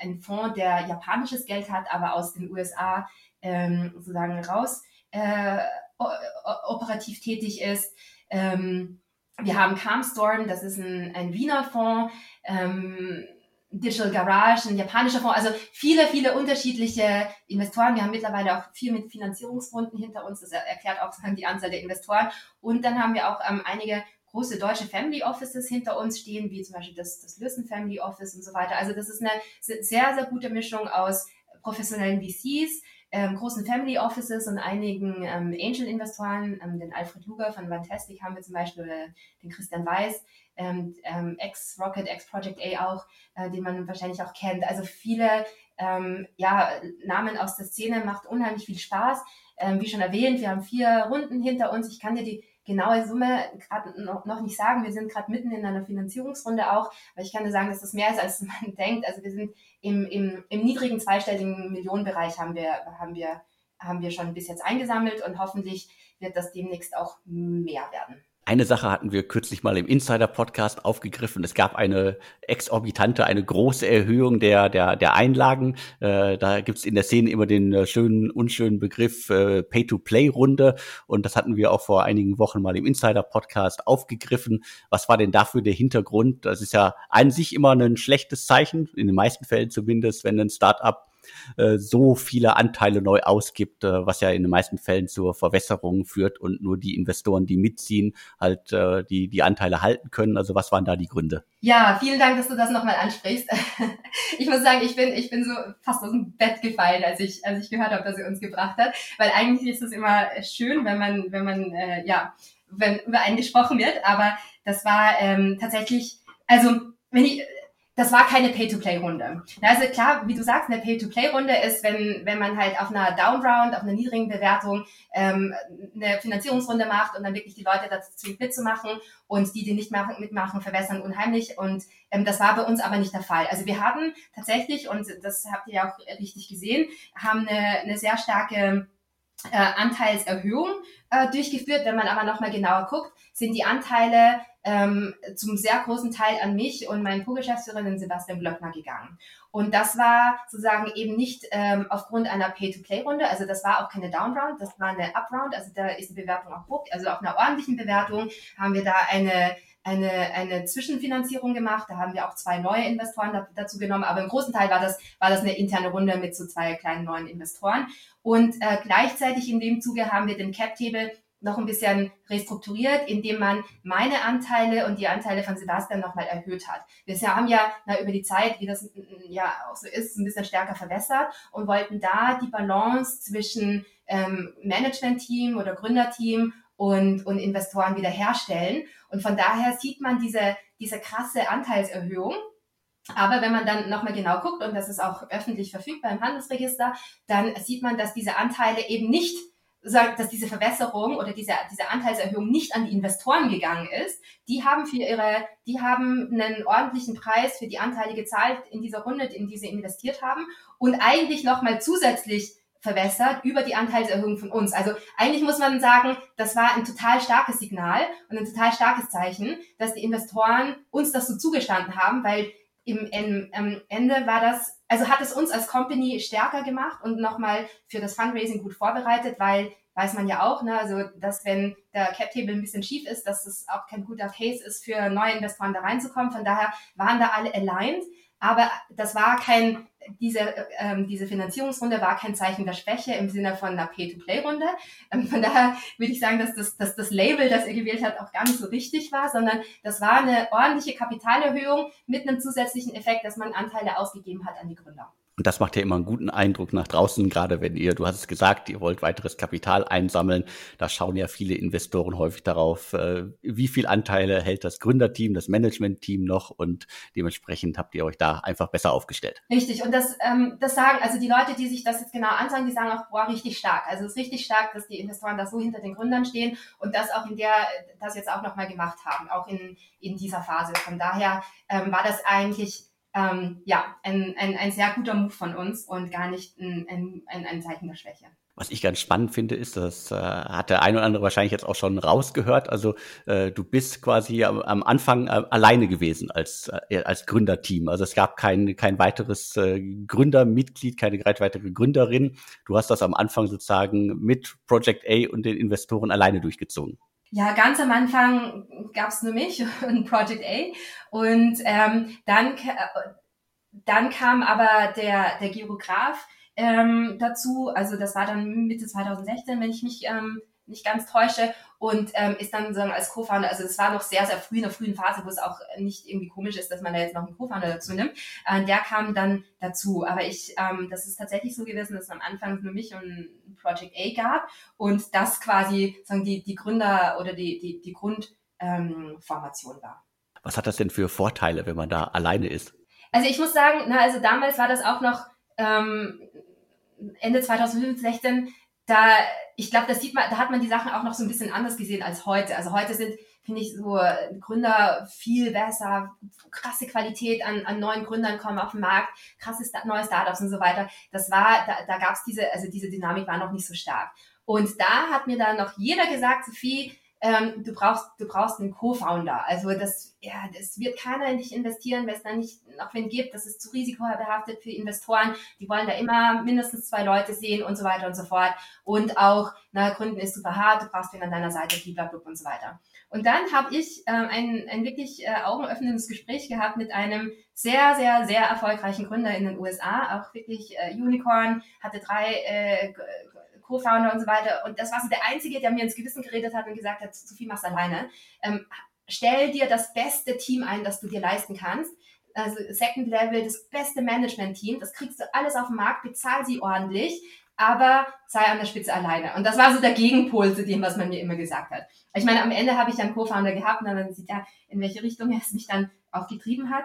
ein, Fonds, der japanisches Geld hat, aber aus den USA ähm, sozusagen raus äh, operativ tätig ist. Ähm, wir haben Calmstorm, das ist ein, ein Wiener Fonds, ähm, Digital Garage, ein japanischer Fonds, also viele, viele unterschiedliche Investoren. Wir haben mittlerweile auch viel mit Finanzierungsrunden hinter uns, das erklärt auch die Anzahl der Investoren. Und dann haben wir auch ähm, einige große deutsche Family Offices hinter uns stehen, wie zum Beispiel das, das Listen Family Office und so weiter. Also das ist eine sehr, sehr gute Mischung aus professionellen VCs, ähm, großen Family Offices und einigen ähm, Angel-Investoren, ähm, den Alfred Luger von Fantastic haben wir zum Beispiel, oder den Christian Weiß, ähm, ähm, ex-Rocket, ex-Project A auch, äh, den man wahrscheinlich auch kennt. Also viele ähm, ja, Namen aus der Szene macht unheimlich viel Spaß. Wie schon erwähnt, wir haben vier Runden hinter uns. Ich kann dir die genaue Summe gerade noch, nicht sagen. Wir sind gerade mitten in einer Finanzierungsrunde auch, aber ich kann dir sagen, dass das mehr ist, als man denkt. Also wir sind im, im, im niedrigen zweistelligen Millionenbereich haben wir, haben wir, haben wir schon bis jetzt eingesammelt und hoffentlich wird das demnächst auch mehr werden. Eine Sache hatten wir kürzlich mal im Insider-Podcast aufgegriffen. Es gab eine exorbitante, eine große Erhöhung der, der, der Einlagen. Äh, da gibt's in der Szene immer den äh, schönen, unschönen Begriff äh, Pay-to-Play-Runde. Und das hatten wir auch vor einigen Wochen mal im Insider-Podcast aufgegriffen. Was war denn dafür der Hintergrund? Das ist ja an sich immer ein schlechtes Zeichen, in den meisten Fällen zumindest, wenn ein Startup äh, so viele Anteile neu ausgibt, äh, was ja in den meisten Fällen zur Verwässerung führt und nur die Investoren, die mitziehen, halt äh, die, die Anteile halten können. Also was waren da die Gründe? Ja, vielen Dank, dass du das nochmal ansprichst. ich muss sagen, ich bin, ich bin so fast aus dem Bett gefallen, als ich, als ich gehört habe, dass sie uns gebracht hat. Weil eigentlich ist es immer schön, wenn man, wenn man, äh, ja, wenn über einen gesprochen wird. Aber das war ähm, tatsächlich, also wenn ich, das war keine Pay-to-Play-Runde. Also klar, wie du sagst, eine Pay-to-Play-Runde ist, wenn, wenn man halt auf einer Down-Round, auf einer niedrigen Bewertung ähm, eine Finanzierungsrunde macht und dann wirklich die Leute dazu zwingt mitzumachen und die, die nicht machen, mitmachen, verwässern unheimlich. Und ähm, das war bei uns aber nicht der Fall. Also wir haben tatsächlich, und das habt ihr ja auch richtig gesehen, haben eine, eine sehr starke äh, Anteilserhöhung äh, durchgeführt. Wenn man aber nochmal genauer guckt, sind die Anteile ähm, zum sehr großen Teil an mich und meinen Co-Geschäftsführer, Sebastian Blöckner, gegangen. Und das war sozusagen eben nicht ähm, aufgrund einer Pay-to-Play-Runde, also das war auch keine Down-Round, das war eine Up-Round, also da ist die Bewertung auch hoch. Also auf einer ordentlichen Bewertung haben wir da eine eine, eine Zwischenfinanzierung gemacht. Da haben wir auch zwei neue Investoren dazu genommen. Aber im großen Teil war das, war das eine interne Runde mit so zwei kleinen neuen Investoren. Und äh, gleichzeitig in dem Zuge haben wir den Cap-Table noch ein bisschen restrukturiert, indem man meine Anteile und die Anteile von Sebastian nochmal erhöht hat. Wir haben ja na, über die Zeit, wie das ja auch so ist, ein bisschen stärker verwässert und wollten da die Balance zwischen ähm, Management-Team oder Gründerteam und, und Investoren wiederherstellen. Und von daher sieht man diese, diese krasse Anteilserhöhung. Aber wenn man dann nochmal genau guckt, und das ist auch öffentlich verfügbar im Handelsregister, dann sieht man, dass diese Anteile eben nicht dass diese Verwässerung oder diese, diese Anteilserhöhung nicht an die Investoren gegangen ist. Die haben für ihre, die haben einen ordentlichen Preis für die Anteile gezahlt in dieser Runde, in die sie investiert haben und eigentlich nochmal zusätzlich verwässert über die Anteilserhöhung von uns. Also eigentlich muss man sagen, das war ein total starkes Signal und ein total starkes Zeichen, dass die Investoren uns das so zugestanden haben, weil im, im, im Ende war das, also hat es uns als Company stärker gemacht und nochmal für das Fundraising gut vorbereitet, weil weiß man ja auch, ne, also dass wenn der Cap Table ein bisschen schief ist, dass es auch kein guter Case ist für neue Investoren da reinzukommen. Von daher waren da alle aligned. Aber das war kein, diese, ähm, diese Finanzierungsrunde war kein Zeichen der Schwäche im Sinne von einer Pay-to-Play-Runde. Ähm, von daher würde ich sagen, dass das, dass das Label, das ihr gewählt habt, auch gar nicht so richtig war, sondern das war eine ordentliche Kapitalerhöhung mit einem zusätzlichen Effekt, dass man Anteile ausgegeben hat an die Gründer. Und das macht ja immer einen guten Eindruck nach draußen, gerade wenn ihr, du hast es gesagt, ihr wollt weiteres Kapital einsammeln. Da schauen ja viele Investoren häufig darauf, äh, wie viel Anteile hält das Gründerteam, das Managementteam noch und dementsprechend habt ihr euch da einfach besser aufgestellt. Richtig. Und das, ähm, das sagen, also die Leute, die sich das jetzt genau anschauen, die sagen auch, boah, richtig stark. Also es ist richtig stark, dass die Investoren da so hinter den Gründern stehen und das auch in der, das jetzt auch nochmal gemacht haben, auch in, in dieser Phase. Von daher ähm, war das eigentlich ähm, ja, ein, ein, ein sehr guter Move von uns und gar nicht ein, ein, ein Zeichen der Schwäche. Was ich ganz spannend finde, ist, das äh, hat der ein oder andere wahrscheinlich jetzt auch schon rausgehört. Also äh, du bist quasi am, am Anfang äh, alleine gewesen als, äh, als Gründerteam. Also es gab kein, kein weiteres äh, Gründermitglied, keine weitere Gründerin. Du hast das am Anfang sozusagen mit Project A und den Investoren alleine durchgezogen. Ja, ganz am Anfang gab's nur mich und Project A. Und ähm, dann, dann kam aber der, der Geograf ähm, dazu. Also das war dann Mitte 2016, wenn ich mich ähm, nicht ganz täusche und ähm, ist dann sozusagen als Co-Founder, also es war noch sehr, sehr früh in der frühen Phase, wo es auch nicht irgendwie komisch ist, dass man da jetzt noch einen Co-Founder dazu nimmt. Äh, der kam dann dazu. Aber ich, ähm, das ist tatsächlich so gewesen, dass es am Anfang nur mich und Project A gab und das quasi sagen die, die Gründer oder die, die, die Grundformation ähm, war. Was hat das denn für Vorteile, wenn man da alleine ist? Also ich muss sagen, na, also damals war das auch noch ähm, Ende 2016 da, ich glaube, das sieht man, da hat man die Sachen auch noch so ein bisschen anders gesehen als heute. Also heute sind, finde ich, so Gründer viel besser, krasse Qualität an, an neuen Gründern kommen auf den Markt, krasse neue Startups und so weiter. Das war, da, da gab es diese, also diese Dynamik war noch nicht so stark. Und da hat mir dann noch jeder gesagt, Sophie, ähm, du brauchst, du brauchst einen Co-Founder. Also das, ja, das wird keiner in dich investieren, wenn es da nicht noch wen gibt. Das ist zu risikobehaftet für Investoren. Die wollen da immer mindestens zwei Leute sehen und so weiter und so fort. Und auch, na, Gründen ist super hart, du brauchst wen an deiner Seite, blablabla und so weiter. Und dann habe ich äh, ein, ein wirklich äh, augenöffnendes Gespräch gehabt mit einem sehr, sehr, sehr erfolgreichen Gründer in den USA, auch wirklich äh, Unicorn, hatte drei äh, Co-Founder und so weiter. Und das war so der Einzige, der mir ins Gewissen geredet hat und gesagt hat, Sophie, mach's alleine. Ähm, stell dir das beste Team ein, das du dir leisten kannst. Also Second Level, das beste Management-Team, das kriegst du alles auf dem Markt, bezahl sie ordentlich, aber sei an der Spitze alleine. Und das war so der Gegenpol zu dem, was man mir immer gesagt hat. Ich meine, am Ende habe ich dann Co-Founder gehabt und dann sieht ja, in welche Richtung er es mich dann auch getrieben hat.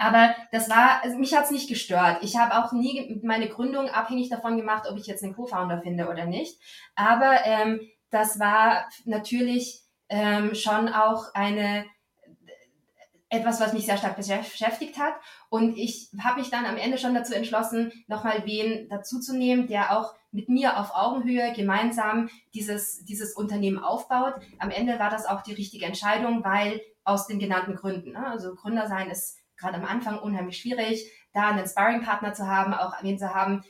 Aber das war, also mich hat's nicht gestört. Ich habe auch nie meine Gründung abhängig davon gemacht, ob ich jetzt einen Co-Founder finde oder nicht. Aber ähm, das war natürlich ähm, schon auch eine etwas, was mich sehr stark beschäftigt hat. Und ich habe mich dann am Ende schon dazu entschlossen, nochmal wen dazuzunehmen, der auch mit mir auf Augenhöhe gemeinsam dieses, dieses Unternehmen aufbaut. Am Ende war das auch die richtige Entscheidung, weil aus den genannten Gründen. Ne? Also Gründer sein ist gerade am Anfang unheimlich schwierig, da einen Sparring-Partner zu haben, auch wen zu haben,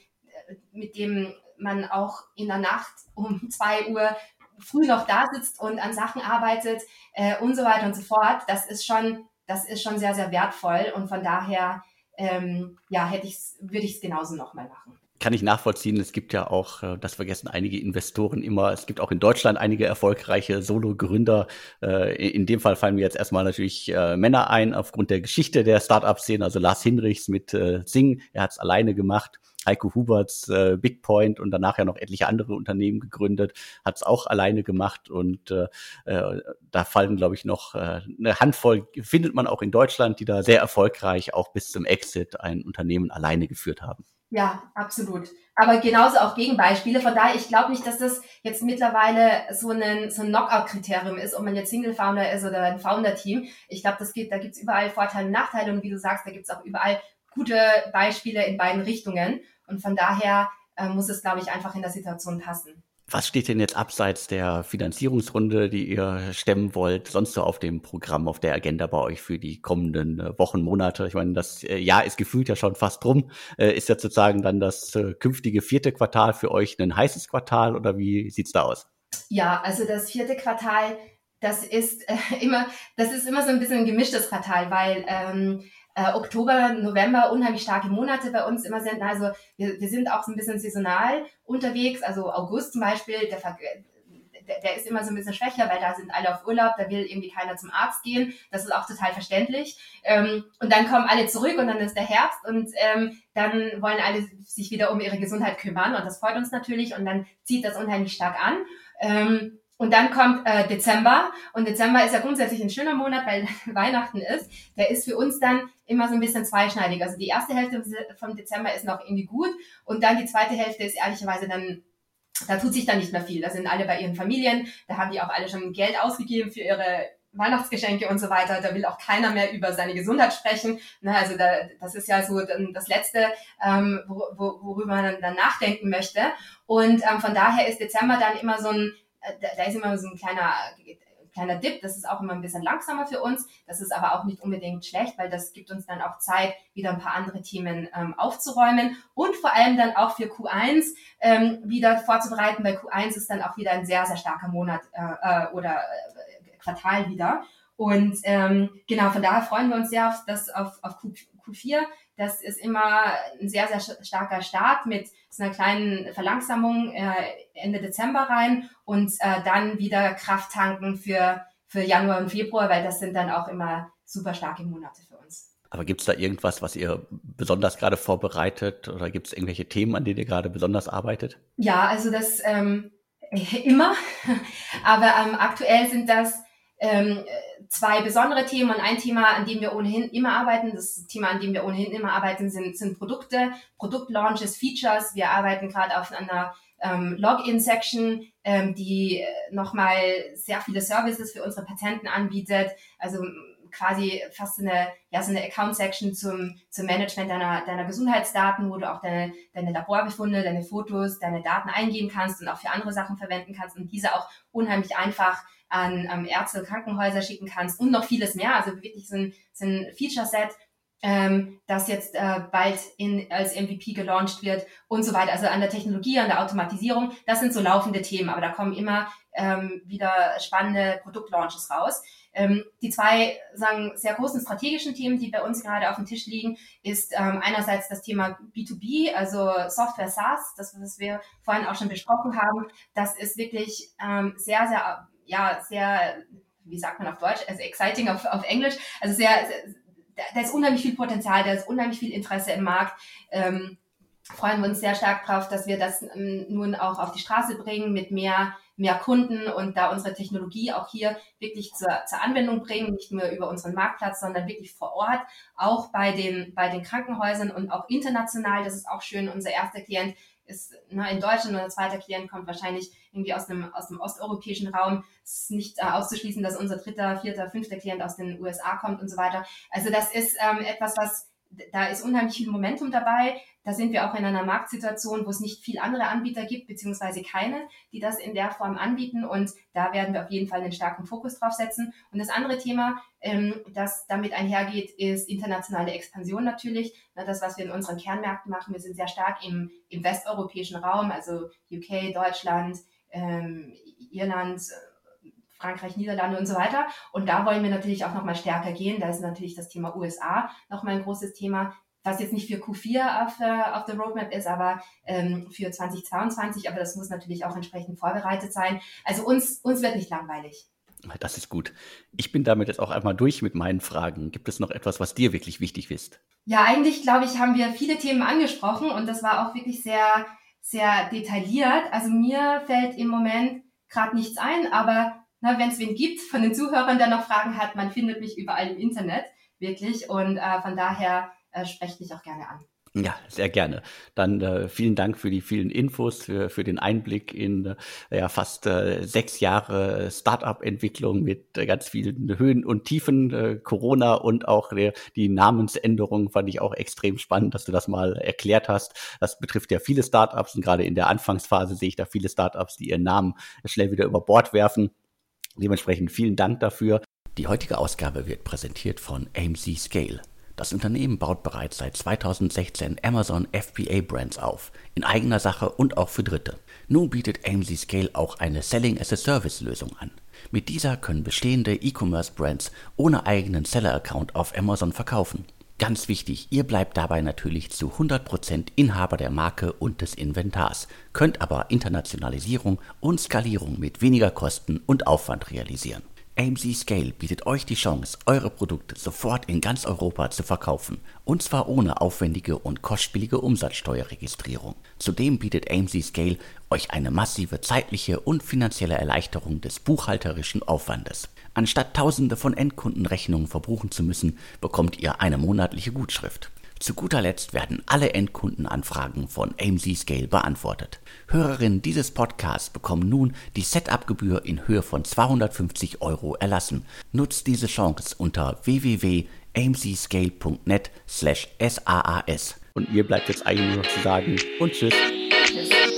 äh, mit dem man auch in der Nacht um zwei Uhr früh noch da sitzt und an Sachen arbeitet äh, und so weiter und so fort. Das ist schon, das ist schon sehr, sehr wertvoll und von daher ähm, ja, hätte ich's, würde ich es genauso nochmal machen kann ich nachvollziehen. Es gibt ja auch, äh, das vergessen einige Investoren immer, es gibt auch in Deutschland einige erfolgreiche Solo-Gründer. Äh, in dem Fall fallen mir jetzt erstmal natürlich äh, Männer ein, aufgrund der Geschichte der Startup-Szene. Also Lars Hinrichs mit Sing, er hat es alleine gemacht. Heiko Huberts äh, Big Point und danach ja noch etliche andere Unternehmen gegründet, hat es auch alleine gemacht und äh, da fallen, glaube ich, noch äh, eine Handvoll, findet man auch in Deutschland, die da sehr erfolgreich auch bis zum Exit ein Unternehmen alleine geführt haben. Ja, absolut. Aber genauso auch Gegenbeispiele. Von daher, ich glaube nicht, dass das jetzt mittlerweile so ein, so ein Knockout-Kriterium ist, ob man jetzt Single-Founder ist oder ein Founder-Team. Ich glaube, das geht, da gibt's überall Vorteile und Nachteile und wie du sagst, da gibt's auch überall gute Beispiele in beiden Richtungen. Und von daher äh, muss es, glaube ich, einfach in der Situation passen. Was steht denn jetzt abseits der Finanzierungsrunde, die ihr stemmen wollt, sonst so auf dem Programm, auf der Agenda bei euch für die kommenden äh, Wochen, Monate? Ich meine, das äh, Jahr ist gefühlt ja schon fast rum. Äh, ist jetzt sozusagen dann das künftige vierte Quartal für euch ein heißes Quartal oder wie sieht's da aus? Ja, also das vierte Quartal, das ist immer, das ist immer so ein bisschen ein gemischtes Quartal, weil ähm, äh, Oktober, November unheimlich starke Monate bei uns immer sind. Also wir, wir sind auch so ein bisschen saisonal unterwegs. Also August zum Beispiel, der, der, der ist immer so ein bisschen schwächer, weil da sind alle auf Urlaub, da will irgendwie keiner zum Arzt gehen. Das ist auch total verständlich. Ähm, und dann kommen alle zurück und dann ist der Herbst und ähm, dann wollen alle sich wieder um ihre Gesundheit kümmern und das freut uns natürlich und dann zieht das unheimlich stark an. Ähm, und dann kommt äh, Dezember und Dezember ist ja grundsätzlich ein schöner Monat, weil Weihnachten ist. Der ist für uns dann immer so ein bisschen zweischneidig. Also die erste Hälfte vom Dezember ist noch irgendwie gut und dann die zweite Hälfte ist ehrlicherweise dann, da tut sich dann nicht mehr viel. Da sind alle bei ihren Familien, da haben die auch alle schon Geld ausgegeben für ihre Weihnachtsgeschenke und so weiter. Da will auch keiner mehr über seine Gesundheit sprechen. Na, also da, das ist ja so das Letzte, ähm, worüber man dann nachdenken möchte. Und ähm, von daher ist Dezember dann immer so ein da, da ist immer so ein kleiner kleiner Dip, das ist auch immer ein bisschen langsamer für uns. Das ist aber auch nicht unbedingt schlecht, weil das gibt uns dann auch Zeit, wieder ein paar andere Themen ähm, aufzuräumen und vor allem dann auch für Q1 ähm, wieder vorzubereiten, weil Q1 ist dann auch wieder ein sehr, sehr starker Monat äh, äh oder äh, Quartal wieder. Und ähm, genau, von daher freuen wir uns sehr auf, das, auf, auf Q, Q4. Das ist immer ein sehr, sehr starker Start mit so einer kleinen Verlangsamung äh, Ende Dezember rein und äh, dann wieder Kraft tanken für, für Januar und Februar, weil das sind dann auch immer super starke Monate für uns. Aber gibt es da irgendwas, was ihr besonders gerade vorbereitet oder gibt es irgendwelche Themen, an denen ihr gerade besonders arbeitet? Ja, also das ähm, immer. Aber ähm, aktuell sind das ähm, zwei besondere Themen und ein Thema, an dem wir ohnehin immer arbeiten. Das Thema, an dem wir ohnehin immer arbeiten, sind, sind Produkte, Produktlaunches, Features. Wir arbeiten gerade auf einer ähm, Login-Section, ähm, die nochmal sehr viele Services für unsere Patienten anbietet. Also quasi fast eine, ja, so eine Account-Section zum, zum Management deiner, deiner Gesundheitsdaten, wo du auch deine, deine Laborbefunde, deine Fotos, deine Daten eingeben kannst und auch für andere Sachen verwenden kannst und diese auch unheimlich einfach an ähm, Ärzte, Krankenhäuser schicken kannst und noch vieles mehr. Also wirklich so ein, so ein Feature-Set, ähm, das jetzt äh, bald in, als MVP gelauncht wird und so weiter. Also an der Technologie, an der Automatisierung, das sind so laufende Themen, aber da kommen immer ähm, wieder spannende Produktlaunches raus. Ähm, die zwei sagen sehr großen strategischen Themen, die bei uns gerade auf dem Tisch liegen, ist ähm, einerseits das Thema B2B, also Software SaaS, das was wir vorhin auch schon besprochen haben. Das ist wirklich ähm, sehr, sehr ja, sehr, wie sagt man auf Deutsch, also exciting auf, auf Englisch, also sehr, sehr da ist unheimlich viel Potenzial, da ist unheimlich viel Interesse im Markt. Ähm, freuen wir uns sehr stark drauf, dass wir das ähm, nun auch auf die Straße bringen mit mehr, mehr Kunden und da unsere Technologie auch hier wirklich zur, zur Anwendung bringen, nicht nur über unseren Marktplatz, sondern wirklich vor Ort, auch bei den, bei den Krankenhäusern und auch international. Das ist auch schön. Unser erster Klient ist ne, in Deutschland und ein zweiter Klient kommt wahrscheinlich irgendwie aus dem, aus dem osteuropäischen Raum. Es ist nicht äh, auszuschließen, dass unser dritter, vierter, fünfter Klient aus den USA kommt und so weiter. Also das ist ähm, etwas, was da ist unheimlich viel Momentum dabei. Da sind wir auch in einer Marktsituation, wo es nicht viel andere Anbieter gibt, beziehungsweise keine, die das in der Form anbieten. Und da werden wir auf jeden Fall einen starken Fokus drauf setzen. Und das andere Thema, ähm, das damit einhergeht, ist internationale Expansion natürlich. das, was wir in unseren Kernmärkten machen. Wir sind sehr stark im, im westeuropäischen Raum, also UK, Deutschland, ähm, Irland, Frankreich, Niederlande und so weiter. Und da wollen wir natürlich auch nochmal stärker gehen. Da ist natürlich das Thema USA nochmal ein großes Thema, was jetzt nicht für Q4 auf der, auf der Roadmap ist, aber ähm, für 2022. Aber das muss natürlich auch entsprechend vorbereitet sein. Also uns, uns wird nicht langweilig. Das ist gut. Ich bin damit jetzt auch einmal durch mit meinen Fragen. Gibt es noch etwas, was dir wirklich wichtig ist? Ja, eigentlich glaube ich, haben wir viele Themen angesprochen und das war auch wirklich sehr, sehr detailliert. Also mir fällt im Moment gerade nichts ein, aber wenn es wen gibt von den Zuhörern, der noch Fragen hat, man findet mich überall im Internet, wirklich. Und äh, von daher äh, sprecht mich auch gerne an. Ja, sehr gerne. Dann äh, vielen Dank für die vielen Infos, für, für den Einblick in äh, ja, fast äh, sechs Jahre Startup-Entwicklung mit äh, ganz vielen Höhen und Tiefen. Äh, Corona und auch der, die Namensänderung fand ich auch extrem spannend, dass du das mal erklärt hast. Das betrifft ja viele Startups und gerade in der Anfangsphase sehe ich da viele Startups, die ihren Namen schnell wieder über Bord werfen. Dementsprechend vielen Dank dafür. Die heutige Ausgabe wird präsentiert von AMC Scale. Das Unternehmen baut bereits seit 2016 Amazon FBA Brands auf, in eigener Sache und auch für Dritte. Nun bietet AMC Scale auch eine Selling as a Service Lösung an. Mit dieser können bestehende E-Commerce Brands ohne eigenen Seller-Account auf Amazon verkaufen. Ganz wichtig, ihr bleibt dabei natürlich zu 100% Inhaber der Marke und des Inventars, könnt aber Internationalisierung und Skalierung mit weniger Kosten und Aufwand realisieren. AMC Scale bietet euch die Chance, eure Produkte sofort in ganz Europa zu verkaufen, und zwar ohne aufwendige und kostspielige Umsatzsteuerregistrierung. Zudem bietet AMC Scale euch eine massive zeitliche und finanzielle Erleichterung des buchhalterischen Aufwandes. Anstatt tausende von Endkundenrechnungen verbuchen zu müssen, bekommt ihr eine monatliche Gutschrift. Zu guter Letzt werden alle Endkundenanfragen von AMC Scale beantwortet. Hörerinnen dieses Podcasts bekommen nun die Setup-Gebühr in Höhe von 250 Euro erlassen. Nutzt diese Chance unter www.amcscale.net slash SAAS. Und mir bleibt jetzt eigentlich nur noch zu sagen und tschüss. tschüss.